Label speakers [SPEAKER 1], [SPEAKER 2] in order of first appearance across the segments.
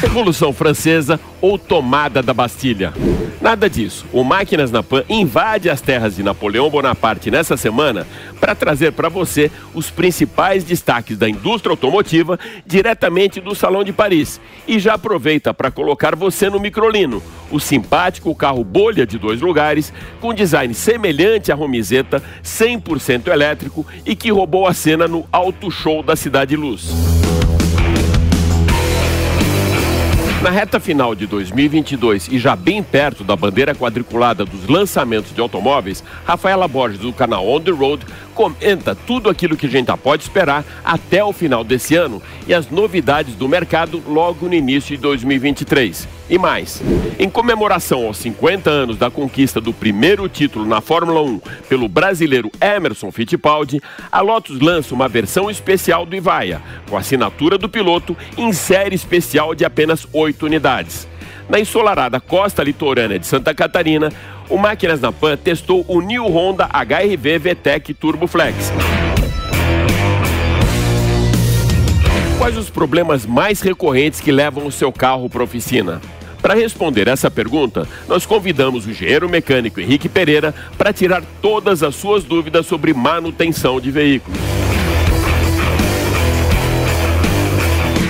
[SPEAKER 1] Revolução Francesa ou tomada da Bastilha. Nada disso. O Máquinas na Pan invade as terras de Napoleão Bonaparte nessa semana para trazer para você os principais destaques da indústria automotiva diretamente do Salão de Paris. E já aproveita para colocar você no microlino, o simpático carro bolha de dois lugares, com design semelhante à Romizeta, 100% elétrico e que roubou a cena no Auto Show da Cidade Luz. Na reta final de 2022 e já bem perto da bandeira quadriculada dos lançamentos de automóveis, Rafaela Borges, do canal On The Road, comenta tudo aquilo que a gente pode esperar até o final desse ano e as novidades do mercado logo no início de 2023. E mais, em comemoração aos 50 anos da conquista do primeiro título na Fórmula 1 pelo brasileiro Emerson Fittipaldi, a Lotus lança uma versão especial do Ivaia, com assinatura do piloto em série especial de apenas 8 unidades. Na ensolarada costa litorânea de Santa Catarina, o Máquinas na Pan testou o New Honda HRV VTEC Turbo Flex. Quais os problemas mais recorrentes que levam o seu carro para oficina? Para responder essa pergunta, nós convidamos o engenheiro mecânico Henrique Pereira para tirar todas as suas dúvidas sobre manutenção de veículos.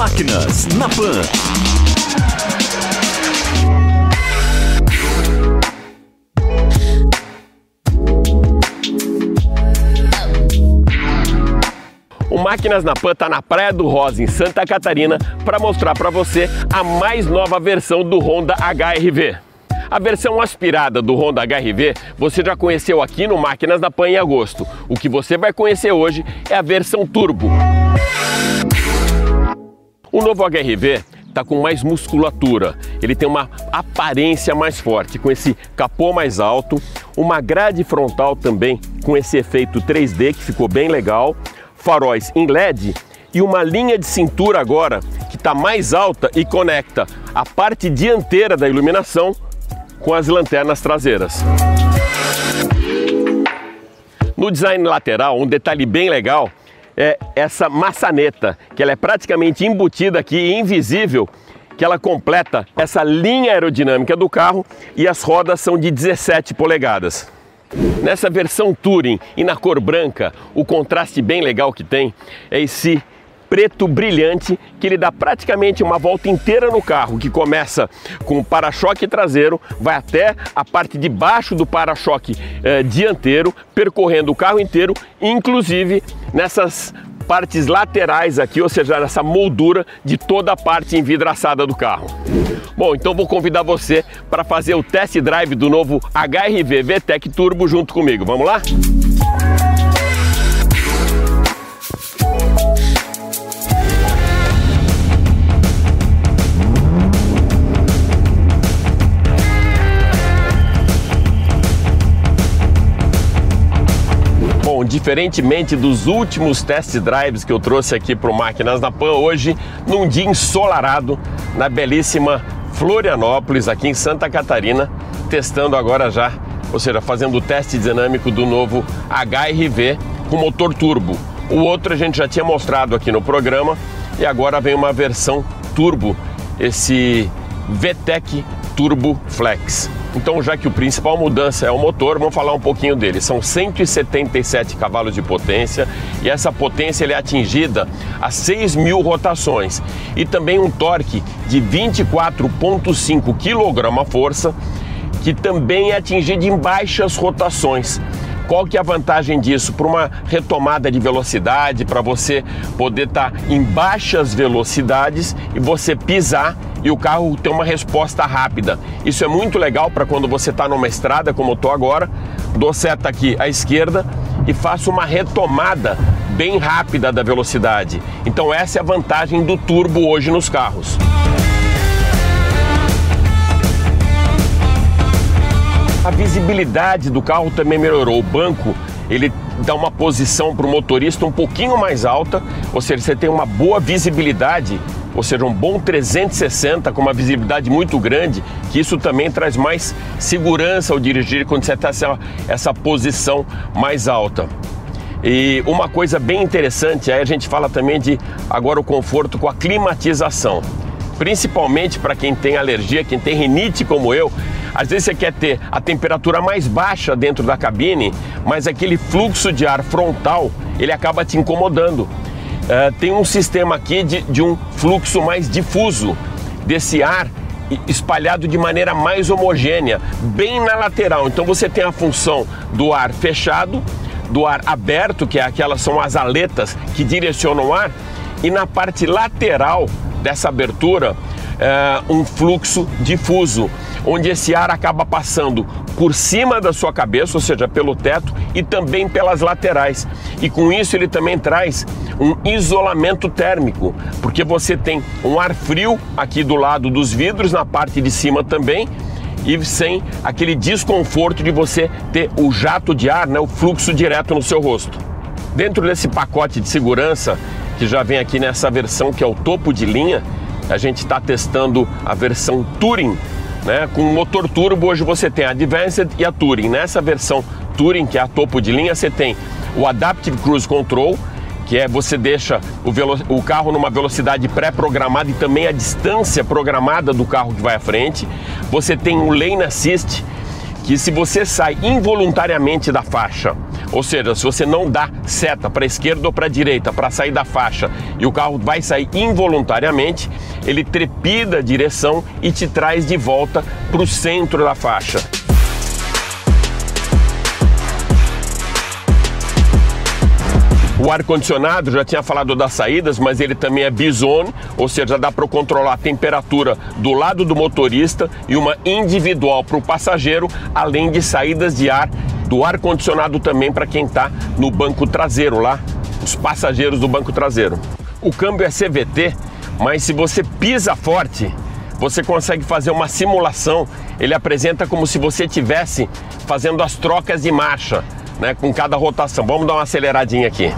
[SPEAKER 2] Máquinas na Pan.
[SPEAKER 1] O Máquinas na Pan está na Praia do Rosa, em Santa Catarina, para mostrar para você a mais nova versão do Honda HRV. A versão aspirada do Honda HRV você já conheceu aqui no Máquinas da Pan em agosto. O que você vai conhecer hoje é a versão Turbo. O novo HRV está com mais musculatura, ele tem uma aparência mais forte, com esse capô mais alto, uma grade frontal também com esse efeito 3D que ficou bem legal, faróis em LED e uma linha de cintura agora que está mais alta e conecta a parte dianteira da iluminação com as lanternas traseiras. No design lateral, um detalhe bem legal é essa maçaneta, que ela é praticamente embutida aqui invisível, que ela completa essa linha aerodinâmica do carro e as rodas são de 17 polegadas. Nessa versão Touring e na cor branca, o contraste bem legal que tem é esse preto brilhante que ele dá praticamente uma volta inteira no carro, que começa com o para-choque traseiro, vai até a parte de baixo do para-choque eh, dianteiro, percorrendo o carro inteiro, inclusive nessas partes laterais aqui, ou seja, essa moldura de toda a parte envidraçada do carro. Bom, então vou convidar você para fazer o test drive do novo HRV VTEC Turbo junto comigo. Vamos lá? Bom, diferentemente dos últimos test drives que eu trouxe aqui para o Máquinas na Pan, hoje, num dia ensolarado, na belíssima Florianópolis, aqui em Santa Catarina, testando agora já, ou seja, fazendo o teste dinâmico do novo HRV com motor turbo. O outro a gente já tinha mostrado aqui no programa e agora vem uma versão turbo, esse VTEC Turbo Flex. Então, já que o principal mudança é o motor, vamos falar um pouquinho dele. São 177 cavalos de potência e essa potência é atingida a 6 mil rotações e também um torque de 24,5 kgf, que também é atingido em baixas rotações. Qual que é a vantagem disso? Para uma retomada de velocidade, para você poder estar tá em baixas velocidades e você pisar e o carro ter uma resposta rápida. Isso é muito legal para quando você está numa estrada, como eu estou agora, dou seta aqui à esquerda e faço uma retomada bem rápida da velocidade. Então essa é a vantagem do turbo hoje nos carros. A visibilidade do carro também melhorou. O banco ele dá uma posição para o motorista um pouquinho mais alta, ou seja, você tem uma boa visibilidade, ou seja, um bom 360 com uma visibilidade muito grande, que isso também traz mais segurança ao dirigir quando você está essa, essa posição mais alta. E uma coisa bem interessante, aí a gente fala também de agora o conforto com a climatização. Principalmente para quem tem alergia, quem tem rinite como eu, às vezes você quer ter a temperatura mais baixa dentro da cabine, mas aquele fluxo de ar frontal ele acaba te incomodando. Uh, tem um sistema aqui de, de um fluxo mais difuso desse ar espalhado de maneira mais homogênea, bem na lateral. Então você tem a função do ar fechado, do ar aberto, que é aquelas são as aletas que direcionam o ar, e na parte lateral dessa abertura, é, um fluxo difuso onde esse ar acaba passando por cima da sua cabeça, ou seja, pelo teto e também pelas laterais. E com isso ele também traz um isolamento térmico, porque você tem um ar frio aqui do lado dos vidros, na parte de cima também, e sem aquele desconforto de você ter o jato de ar, né, o fluxo direto no seu rosto. Dentro desse pacote de segurança, que já vem aqui nessa versão que é o topo de linha, a gente está testando a versão Touring né? Com motor turbo, hoje você tem a Advanced e a Touring. Nessa versão Touring, que é a topo de linha, você tem o Adaptive Cruise Control, que é você deixa o, o carro numa velocidade pré-programada e também a distância programada do carro que vai à frente. Você tem o Lane Assist, que se você sai involuntariamente da faixa, ou seja, se você não dá seta para esquerda ou para direita para sair da faixa e o carro vai sair involuntariamente, ele trepida a direção e te traz de volta para o centro da faixa. O ar-condicionado, já tinha falado das saídas, mas ele também é bizone, ou seja, dá para controlar a temperatura do lado do motorista e uma individual para o passageiro, além de saídas de ar do ar-condicionado também para quem está no banco traseiro lá, os passageiros do banco traseiro. O câmbio é CVT, mas se você pisa forte, você consegue fazer uma simulação. Ele apresenta como se você estivesse fazendo as trocas de marcha, né, com cada rotação. Vamos dar uma aceleradinha aqui.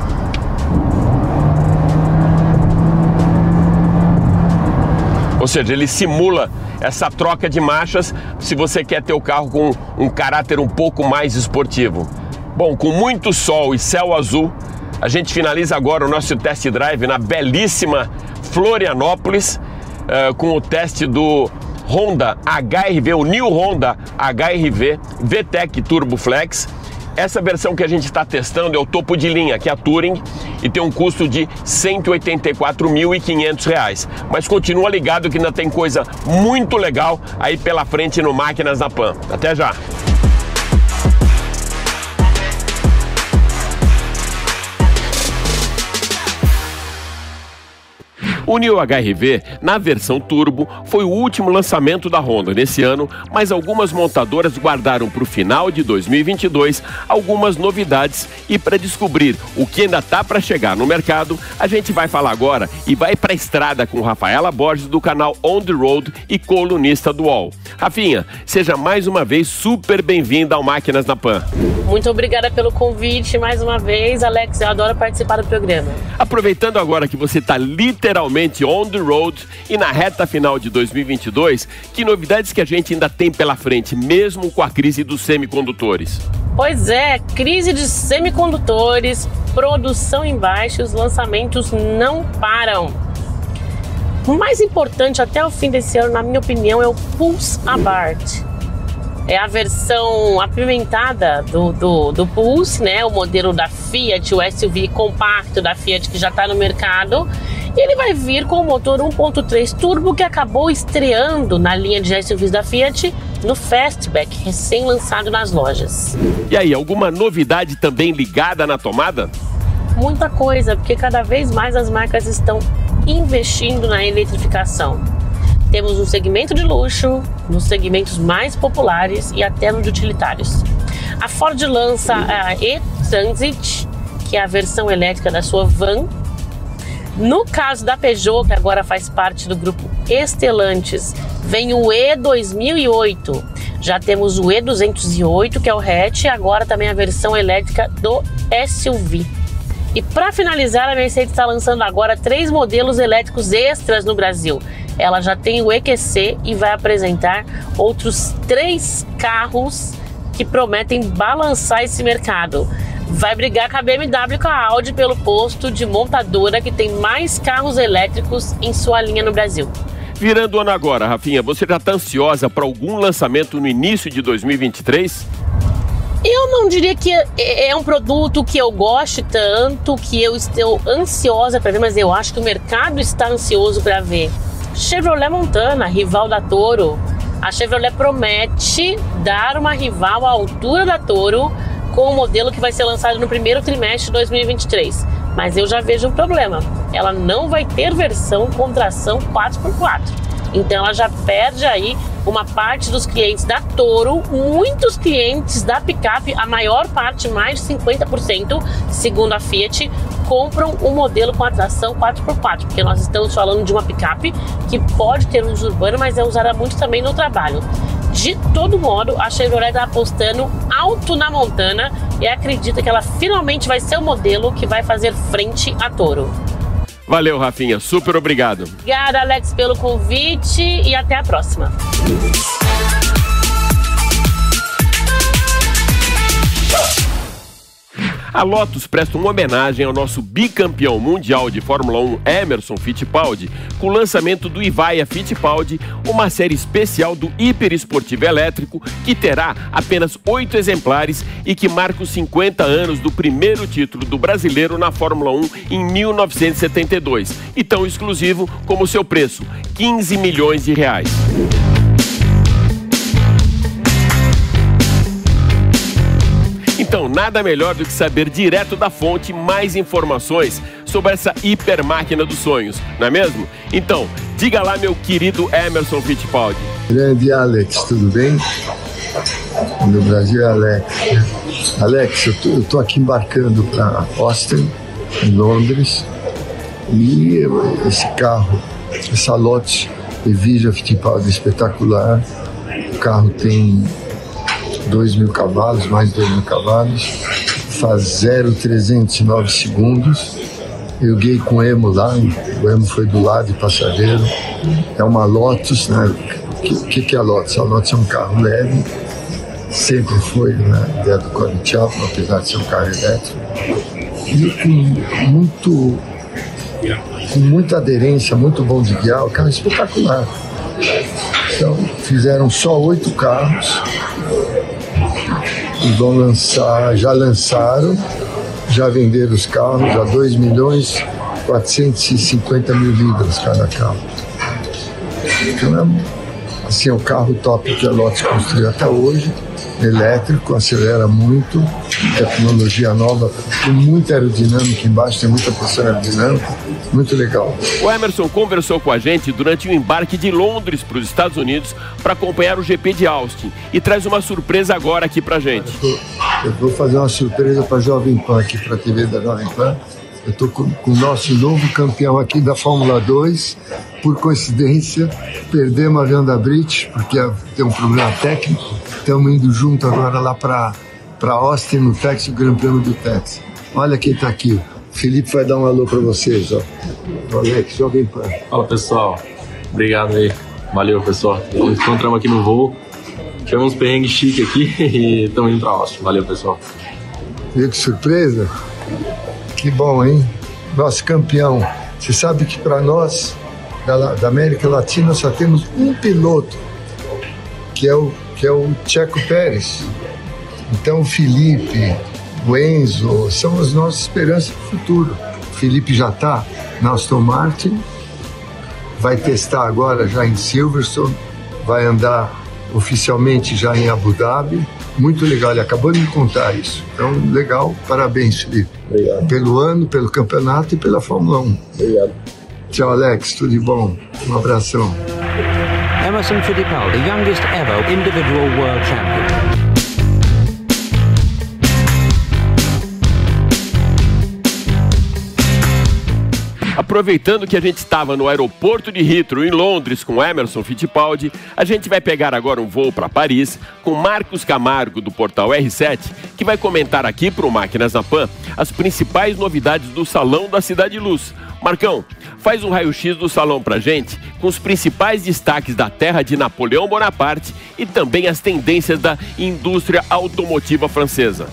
[SPEAKER 1] Ou seja, ele simula essa troca de marchas se você quer ter o carro com um caráter um pouco mais esportivo. Bom, com muito sol e céu azul, a gente finaliza agora o nosso test drive na belíssima Florianópolis uh, com o teste do Honda HRV, o New Honda HRV VTEC Turbo Flex. Essa versão que a gente está testando é o topo de linha, que é a Touring, e tem um custo de R$ 184.500. Mas continua ligado que ainda tem coisa muito legal aí pela frente no Máquinas na Pan. Até já! O New HRV, na versão turbo, foi o último lançamento da Honda nesse ano, mas algumas montadoras guardaram para o final de 2022 algumas novidades e para descobrir o que ainda está para chegar no mercado, a gente vai falar agora e vai para a estrada com Rafaela Borges do canal On The Road e colunista do UOL. Rafinha, seja mais uma vez super bem-vinda ao Máquinas na Pan.
[SPEAKER 3] Muito obrigada pelo convite mais uma vez, Alex. Eu adoro participar do programa.
[SPEAKER 1] Aproveitando agora que você está literalmente on the road e na reta final de 2022, que novidades que a gente ainda tem pela frente, mesmo com a crise dos semicondutores?
[SPEAKER 3] Pois é, crise de semicondutores, produção em baixa, os lançamentos não param. O mais importante até o fim desse ano, na minha opinião, é o Pulse Abarth é a versão apimentada do, do, do Pulse, né? O modelo da Fiat, o SUV compacto da Fiat que já está no mercado. E ele vai vir com o motor 1.3 turbo que acabou estreando na linha de SUVs da Fiat no Fastback, recém-lançado nas lojas.
[SPEAKER 1] E aí, alguma novidade também ligada na tomada?
[SPEAKER 3] Muita coisa, porque cada vez mais as marcas estão investindo na eletrificação. Temos um segmento de luxo, nos segmentos mais populares e até no de utilitários. A Ford lança a E-Transit, que é a versão elétrica da sua van. No caso da Peugeot, que agora faz parte do grupo Estelantes, vem o E2008. Já temos o E208, que é o hatch, e agora também a versão elétrica do SUV. E para finalizar, a Mercedes está lançando agora três modelos elétricos extras no Brasil. Ela já tem o EQC e vai apresentar outros três carros que prometem balançar esse mercado. Vai brigar com a BMW e com a Audi pelo posto de montadora que tem mais carros elétricos em sua linha no Brasil.
[SPEAKER 1] Virando o ano agora, Rafinha, você já está ansiosa para algum lançamento no início de 2023?
[SPEAKER 3] Eu não diria que é, é um produto que eu goste tanto, que eu estou ansiosa para ver, mas eu acho que o mercado está ansioso para ver. Chevrolet Montana, rival da Toro. A Chevrolet promete dar uma rival à altura da Toro com o modelo que vai ser lançado no primeiro trimestre de 2023. Mas eu já vejo um problema. Ela não vai ter versão com tração 4x4. Então ela já perde aí uma parte dos clientes da Toro, muitos clientes da picape, a maior parte, mais de 50%, segundo a Fiat, compram um modelo com atração 4x4, porque nós estamos falando de uma picape que pode ter uso urbano, mas é usada muito também no trabalho. De todo modo, a Chevrolet está apostando alto na Montana e acredita que ela finalmente vai ser o modelo que vai fazer frente à Toro.
[SPEAKER 1] Valeu, Rafinha. Super obrigado.
[SPEAKER 3] Obrigada, Alex, pelo convite e até a próxima.
[SPEAKER 1] A Lotus presta uma homenagem ao nosso bicampeão mundial de Fórmula 1 Emerson Fittipaldi com o lançamento do Ivaia Fittipaldi, uma série especial do hiperesportivo elétrico que terá apenas oito exemplares e que marca os 50 anos do primeiro título do brasileiro na Fórmula 1 em 1972 e tão exclusivo como seu preço, 15 milhões de reais. Nada melhor do que saber direto da fonte mais informações sobre essa hiper máquina dos sonhos, não é mesmo? Então, diga lá, meu querido Emerson Fittipaldi.
[SPEAKER 4] Grande Alex, tudo bem? No Brasil é Alex. Alex, eu tô aqui embarcando para Austin, em Londres, e esse carro, essa Lotus Evija Fittipaldi espetacular. O carro tem 2 mil cavalos, mais de 2 mil cavalos, faz 0,309 segundos. Eu guiei com o Emo lá, o Emo foi do lado de passageiro. É uma Lotus, né? O que, que, é a Lotus? A Lotus é um carro leve, sempre foi né, ideia do Colin Chapman, apesar de ser um carro elétrico. E com muito com muita aderência, muito bom de guiar, o carro é espetacular. Então, fizeram só oito carros, e vão lançar, já lançaram, já venderam os carros a 2 milhões 450 mil libras cada carro. Então é assim, é o carro top que a Lotus construiu até hoje elétrico, acelera muito, tecnologia nova, com muita aerodinâmica embaixo, tem muita pressão aerodinâmica, muito legal.
[SPEAKER 1] O Emerson conversou com a gente durante o embarque de Londres para os Estados Unidos para acompanhar o GP de Austin e traz uma surpresa agora aqui para gente.
[SPEAKER 4] Eu, eu vou fazer uma surpresa para a Jovem Pan aqui, para a TV da Jovem Pan. Eu estou com, com, o nosso novo campeão aqui da Fórmula 2. Por coincidência, perdemos a Vanda Brit, porque tem um problema técnico. Estamos indo junto agora lá para Austin, no Texas, o Gran Prêmio do Texas. Olha quem está aqui. O Felipe vai dar um alô para vocês. Ó. O Alex, Jovem Pan.
[SPEAKER 5] Fala pessoal, obrigado aí. Valeu pessoal. Encontramos aqui no voo. Tivemos uns perrengues chique aqui e estamos indo para Austin. Valeu pessoal.
[SPEAKER 4] Viu que surpresa? Que bom, hein? Nosso campeão. Você sabe que para nós, da, da, América Latina, só temos um piloto, que é o, que é o Checo Pérez. Então, o Felipe, o Enzo, são as nossas esperanças para o futuro. O Felipe já está na Aston Martin, vai testar agora já em Silverstone, vai andar oficialmente já em Abu Dhabi muito legal, ele acabou de me contar isso. Então, legal, parabéns, Felipe.
[SPEAKER 5] Obrigado.
[SPEAKER 4] Pelo ano, pelo campeonato e pela Fórmula 1.
[SPEAKER 5] Obrigado.
[SPEAKER 4] Tchau, Alex, tudo de bom. Um abração. Emerson Fittipaldi, youngest ever individual world champion.
[SPEAKER 1] Aproveitando que a gente estava no aeroporto de Heathrow, em Londres, com Emerson Fittipaldi, a gente vai pegar agora um voo para Paris com Marcos Camargo, do portal R7, que vai comentar aqui para o Máquinas na Pan as principais novidades do Salão da Cidade Luz. Marcão, faz um raio-x do salão pra gente, com os principais destaques da terra de Napoleão Bonaparte e também as tendências da indústria automotiva francesa.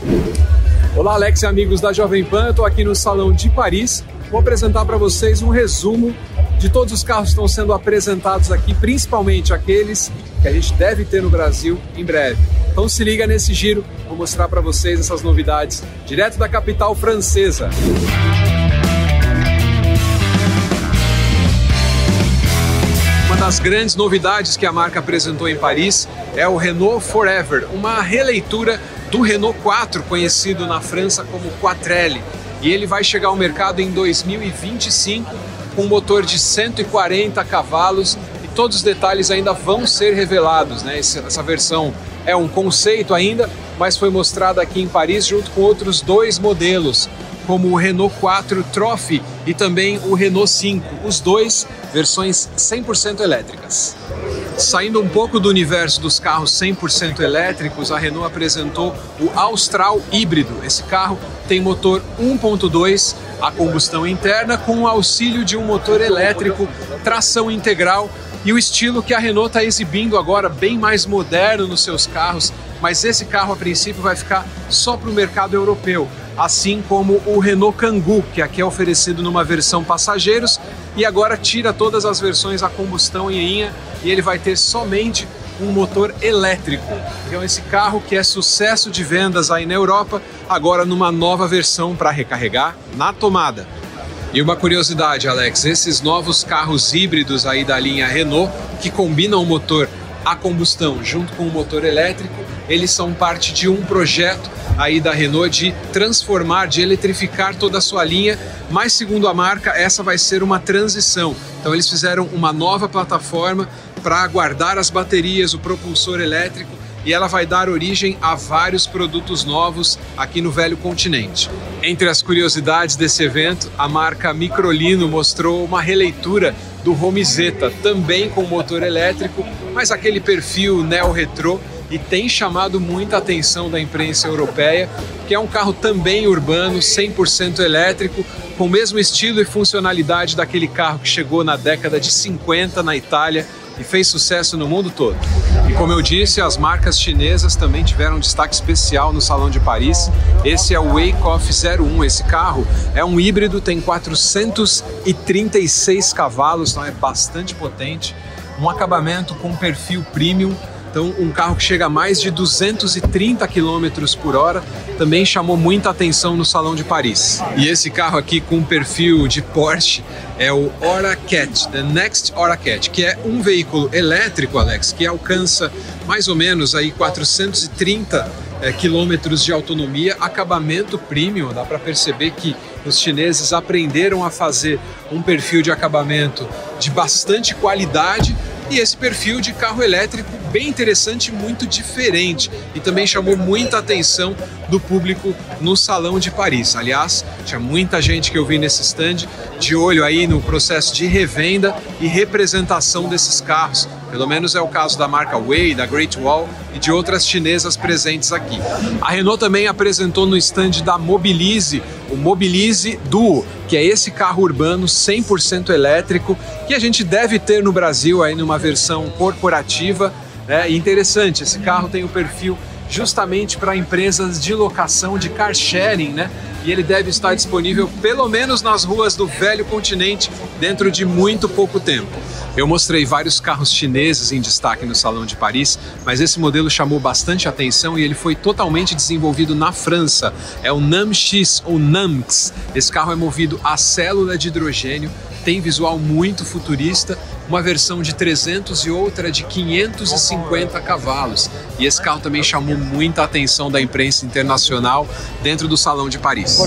[SPEAKER 6] Olá, Alex e amigos da Jovem Pan. Estou aqui no Salão de Paris. Vou apresentar para vocês um resumo de todos os carros que estão sendo apresentados aqui, principalmente aqueles que a gente deve ter no Brasil em breve. Então se liga nesse giro, vou mostrar para vocês essas novidades direto da capital francesa. Uma das grandes novidades que a marca apresentou em Paris é o Renault Forever, uma releitura do Renault 4, conhecido na França como Quattrelle. E ele vai chegar ao mercado em 2025 com um motor de 140 cavalos e todos os detalhes ainda vão ser revelados. Né? Essa versão é um conceito ainda, mas foi mostrada aqui em Paris junto com outros dois modelos, como o Renault 4 Trophy e também o Renault 5, os dois versões 100% elétricas. Saindo um pouco do universo dos carros 100% elétricos, a Renault apresentou o Austral híbrido. Esse carro tem motor 1.2 a combustão interna com o auxílio de um motor elétrico, tração integral e o estilo que a Renault está exibindo agora, bem mais moderno nos seus carros, mas esse carro a princípio vai ficar só para o mercado europeu, assim como o Renault Kangoo, que aqui é oferecido numa versão passageiros e agora tira todas as versões a combustão em linha e ele vai ter somente um motor elétrico. Então esse carro que é sucesso de vendas aí na Europa, agora numa nova versão para recarregar na tomada. E uma curiosidade, Alex, esses novos carros híbridos aí da linha Renault, que combinam o motor a combustão junto com o motor elétrico, eles são parte de um projeto aí da Renault de transformar, de eletrificar toda a sua linha, mas segundo a marca, essa vai ser uma transição. Então eles fizeram uma nova plataforma para guardar as baterias, o propulsor elétrico e ela vai dar origem a vários produtos novos aqui no velho continente. Entre as curiosidades desse evento, a marca Microlino mostrou uma releitura do Romizeta, também com motor elétrico, mas aquele perfil neo-retrô e tem chamado muita atenção da imprensa europeia, que é um carro também urbano, 100% elétrico, com o mesmo estilo e funcionalidade daquele carro que chegou na década de 50 na Itália e fez sucesso no mundo todo. E como eu disse, as marcas chinesas também tiveram um destaque especial no Salão de Paris. Esse é o Wake Off 01. Esse carro é um híbrido, tem 436 cavalos, então é bastante potente. Um acabamento com perfil premium então, um carro que chega a mais de 230 km por hora também chamou muita atenção no Salão de Paris. E esse carro aqui com perfil de Porsche é o Oracat, The Next Oracat, que é um veículo elétrico, Alex, que alcança mais ou menos aí 430 é, quilômetros de autonomia, acabamento premium. Dá para perceber que os chineses aprenderam a fazer um perfil de acabamento de bastante qualidade e esse perfil de carro elétrico bem interessante, muito diferente e também chamou muita atenção do público no Salão de Paris. Aliás, tinha muita gente que eu vi nesse stand de olho aí no processo de revenda e representação desses carros. Pelo menos é o caso da marca Way, da Great Wall e de outras chinesas presentes aqui. A Renault também apresentou no stand da Mobilize o Mobilize Duo, que é esse carro urbano 100% elétrico que a gente deve ter no Brasil aí numa versão corporativa é interessante, esse carro tem o perfil justamente para empresas de locação de car sharing, né? E ele deve estar disponível pelo menos nas ruas do velho continente dentro de muito pouco tempo. Eu mostrei vários carros chineses em destaque no Salão de Paris, mas esse modelo chamou bastante atenção e ele foi totalmente desenvolvido na França. É o NAMX ou NAMX. Esse carro é movido a célula de hidrogênio tem visual muito futurista, uma versão de 300 e outra de 550 cavalos. E esse carro também chamou muita atenção da imprensa internacional dentro do Salão de Paris.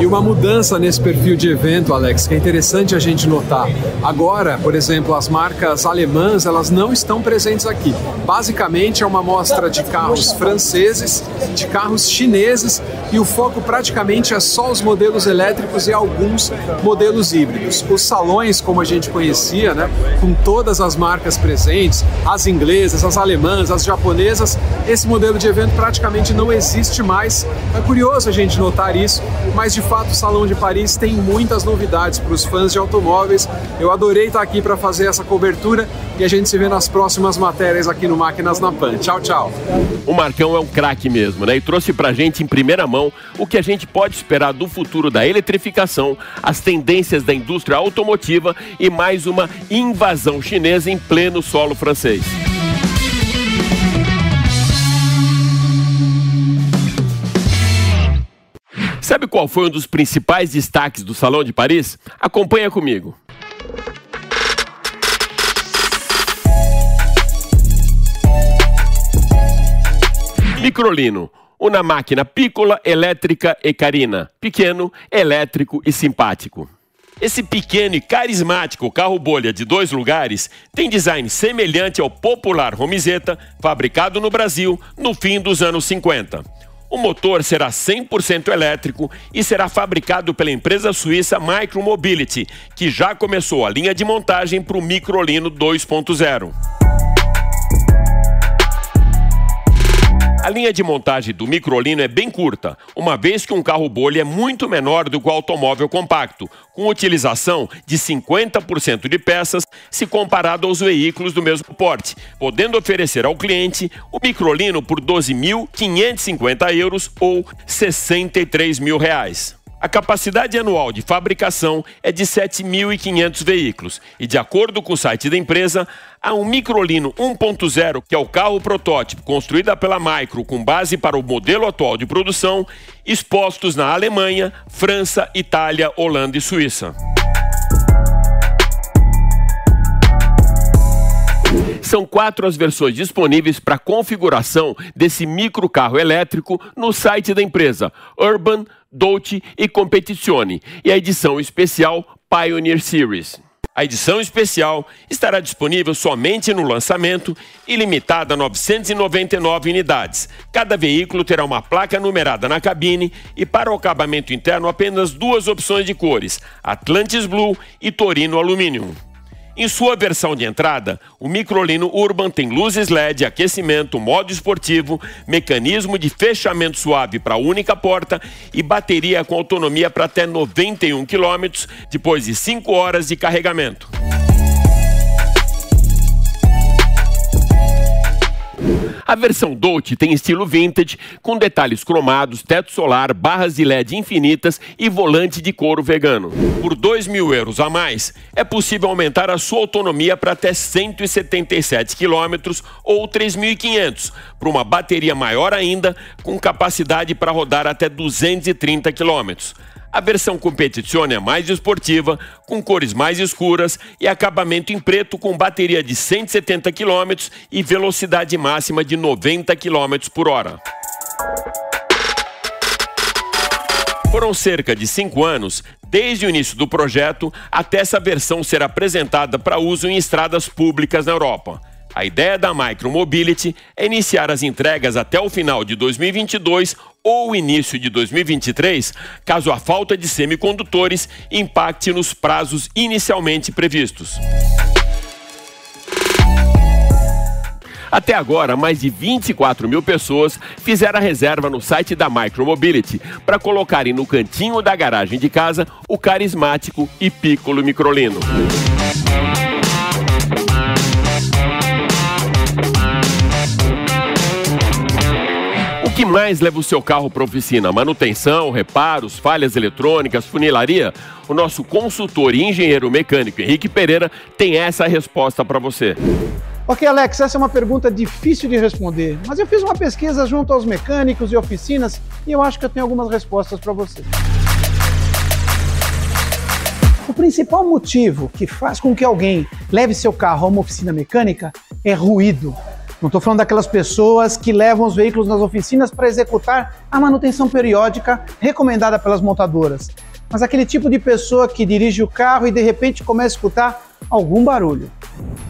[SPEAKER 6] E uma mudança nesse perfil de evento, Alex, que é interessante a gente notar. Agora, por exemplo, as marcas alemãs, elas não estão presentes aqui. Basicamente é uma mostra de carros franceses, de carros chineses e o foco praticamente é só os modelos elétricos e alguns modelos híbridos. Os salões, como a gente conhecia, né, com todas as marcas presentes, as inglesas, as alemãs, as japonesas, esse modelo de evento praticamente não existe mais. É curioso a gente notar isso, mas de fato o Salão de Paris tem muitas novidades para os fãs de automóveis. Eu adorei estar aqui para fazer essa cobertura e a gente se vê nas próximas matérias aqui no Máquinas na Pan. Tchau, tchau.
[SPEAKER 1] O Marcão é um craque mesmo, né? E trouxe pra gente em primeira mão o que a gente pode esperar do futuro da eletrificação, as tendências da indústria automotiva e mais uma invasão chinesa em pleno solo francês. Sabe qual foi um dos principais destaques do Salão de Paris? Acompanha comigo. Microlino, uma máquina pícola, elétrica e carina. Pequeno, elétrico e simpático. Esse pequeno e carismático carro bolha de dois lugares tem design semelhante ao popular Romizeta, fabricado no Brasil no fim dos anos 50. O motor será 100% elétrico e será fabricado pela empresa suíça Micromobility, que já começou a linha de montagem para o Microlino 2.0. A linha de montagem do microlino é bem curta, uma vez que um carro bolha é muito menor do que o automóvel compacto, com utilização de 50% de peças se comparado aos veículos do mesmo porte, podendo oferecer ao cliente o microlino por 12.550 euros ou 63 mil reais. A capacidade anual de fabricação é de 7.500 veículos e, de acordo com o site da empresa, há um Microlino 1.0, que é o carro protótipo construída pela Micro com base para o modelo atual de produção, expostos na Alemanha, França, Itália, Holanda e Suíça. São quatro as versões disponíveis para configuração desse micro carro elétrico no site da empresa Urban Dolce e Competizione e a edição especial Pioneer Series. A edição especial estará disponível somente no lançamento e limitada a 999 unidades. Cada veículo terá uma placa numerada na cabine e para o acabamento interno apenas duas opções de cores: Atlantis Blue e Torino Aluminium. Em sua versão de entrada, o Microlino Urban tem luzes LED, aquecimento, modo esportivo, mecanismo de fechamento suave para única porta e bateria com autonomia para até 91 km depois de 5 horas de carregamento. A versão Dolce tem estilo vintage, com detalhes cromados, teto solar, barras de LED infinitas e volante de couro vegano. Por 2 mil euros a mais, é possível aumentar a sua autonomia para até 177 km ou 3.500, para uma bateria maior ainda, com capacidade para rodar até 230 km. A versão Competizione é mais esportiva, com cores mais escuras e acabamento em preto com bateria de 170 km e velocidade máxima de 90 km por hora. Foram cerca de cinco anos desde o início do projeto até essa versão ser apresentada para uso em estradas públicas na Europa. A ideia da Micromobility é iniciar as entregas até o final de 2022 ou início de 2023, caso a falta de semicondutores impacte nos prazos inicialmente previstos. Até agora, mais de 24 mil pessoas fizeram a reserva no site da Micromobility para colocarem no cantinho da garagem de casa o carismático e piccolo microlino. Que mais leva o seu carro para oficina? Manutenção, reparos, falhas eletrônicas, funilaria? O nosso consultor e engenheiro mecânico Henrique Pereira tem essa resposta para você.
[SPEAKER 7] Ok, Alex, essa é uma pergunta difícil de responder, mas eu fiz uma pesquisa junto aos mecânicos e oficinas e eu acho que eu tenho algumas respostas para você. O principal motivo que faz com que alguém leve seu carro a uma oficina mecânica é ruído. Não estou falando daquelas pessoas que levam os veículos nas oficinas para executar a manutenção periódica recomendada pelas montadoras, mas aquele tipo de pessoa que dirige o carro e de repente começa a escutar algum barulho.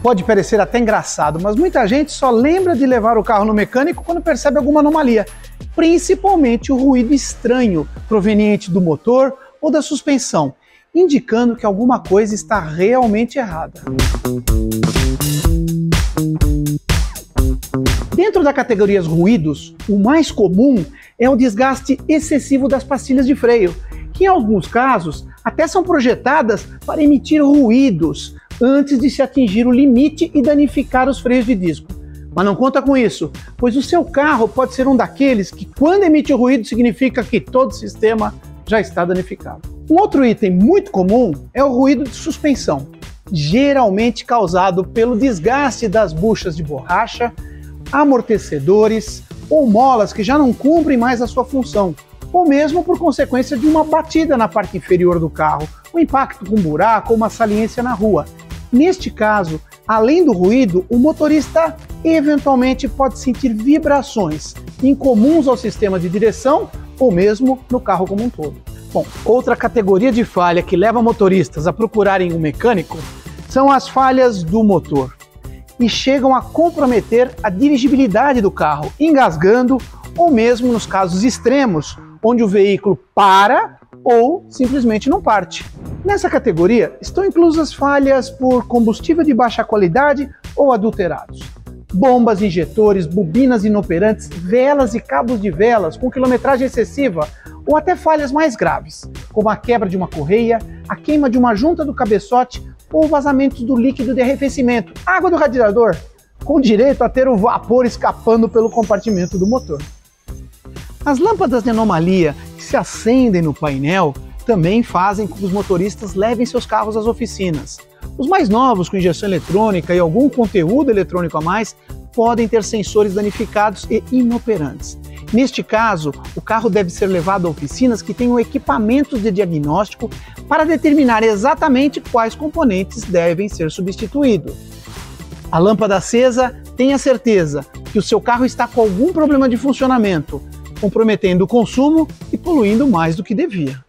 [SPEAKER 7] Pode parecer até engraçado, mas muita gente só lembra de levar o carro no mecânico quando percebe alguma anomalia, principalmente o ruído estranho proveniente do motor ou da suspensão, indicando que alguma coisa está realmente errada. Dentro da categoria ruídos, o mais comum é o desgaste excessivo das pastilhas de freio, que em alguns casos até são projetadas para emitir ruídos antes de se atingir o limite e danificar os freios de disco. Mas não conta com isso, pois o seu carro pode ser um daqueles que, quando emite o ruído, significa que todo o sistema já está danificado. Um outro item muito comum é o ruído de suspensão, geralmente causado pelo desgaste das buchas de borracha, amortecedores ou molas que já não cumprem mais a sua função, ou mesmo por consequência de uma batida na parte inferior do carro, um impacto com um buraco ou uma saliência na rua. Neste caso, além do ruído, o motorista eventualmente pode sentir vibrações incomuns ao sistema de direção ou mesmo no carro como um todo. Bom, outra categoria de falha que leva motoristas a procurarem um mecânico são as falhas do motor e chegam a comprometer a dirigibilidade do carro, engasgando ou mesmo nos casos extremos, onde o veículo para ou simplesmente não parte. Nessa categoria estão inclusas falhas por combustível de baixa qualidade ou adulterados. Bombas, injetores, bobinas inoperantes, velas e cabos de velas com quilometragem excessiva ou até falhas mais graves, como a quebra de uma correia, a queima de uma junta do cabeçote ou vazamentos do líquido de arrefecimento, água do radiador, com direito a ter o vapor escapando pelo compartimento do motor. As lâmpadas de anomalia que se acendem no painel também fazem com que os motoristas levem seus carros às oficinas. Os mais novos, com injeção eletrônica e algum conteúdo eletrônico a mais, podem ter sensores danificados e inoperantes. Neste caso, o carro deve ser levado a oficinas que tenham equipamentos de diagnóstico para determinar exatamente quais componentes devem ser substituídos. A lâmpada acesa, tenha certeza que o seu carro está com algum problema de funcionamento, comprometendo o consumo e poluindo mais do que devia.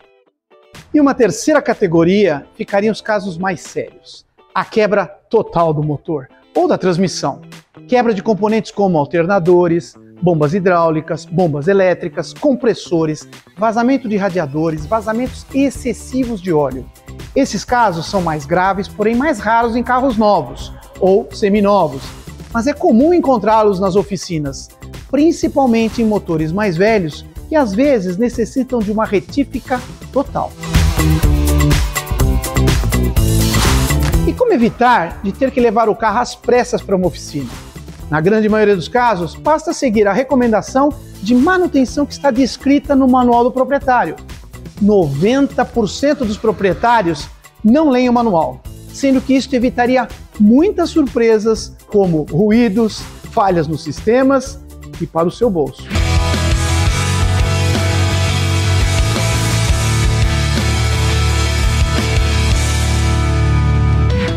[SPEAKER 7] E uma terceira categoria ficariam os casos mais sérios: a quebra total do motor ou da transmissão, quebra de componentes como alternadores, bombas hidráulicas, bombas elétricas, compressores, vazamento de radiadores, vazamentos excessivos de óleo. Esses casos são mais graves, porém mais raros em carros novos ou seminovos, mas é comum encontrá-los nas oficinas, principalmente em motores mais velhos que às vezes necessitam de uma retífica total. E como evitar de ter que levar o carro às pressas para uma oficina? Na grande maioria dos casos, basta seguir a recomendação de manutenção que está descrita no manual do proprietário. 90% dos proprietários não leem o manual, sendo que isso evitaria muitas surpresas, como ruídos, falhas nos sistemas e para o seu bolso.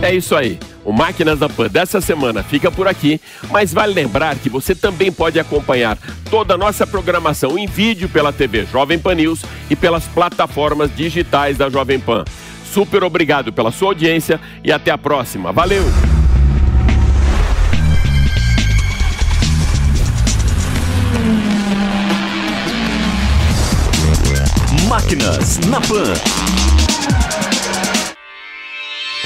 [SPEAKER 1] É isso aí. O Máquinas da Pan dessa semana fica por aqui, mas vale lembrar que você também pode acompanhar toda a nossa programação em vídeo pela TV Jovem Pan News e pelas plataformas digitais da Jovem Pan. Super obrigado pela sua audiência e até a próxima. Valeu!
[SPEAKER 2] Máquinas na Pan.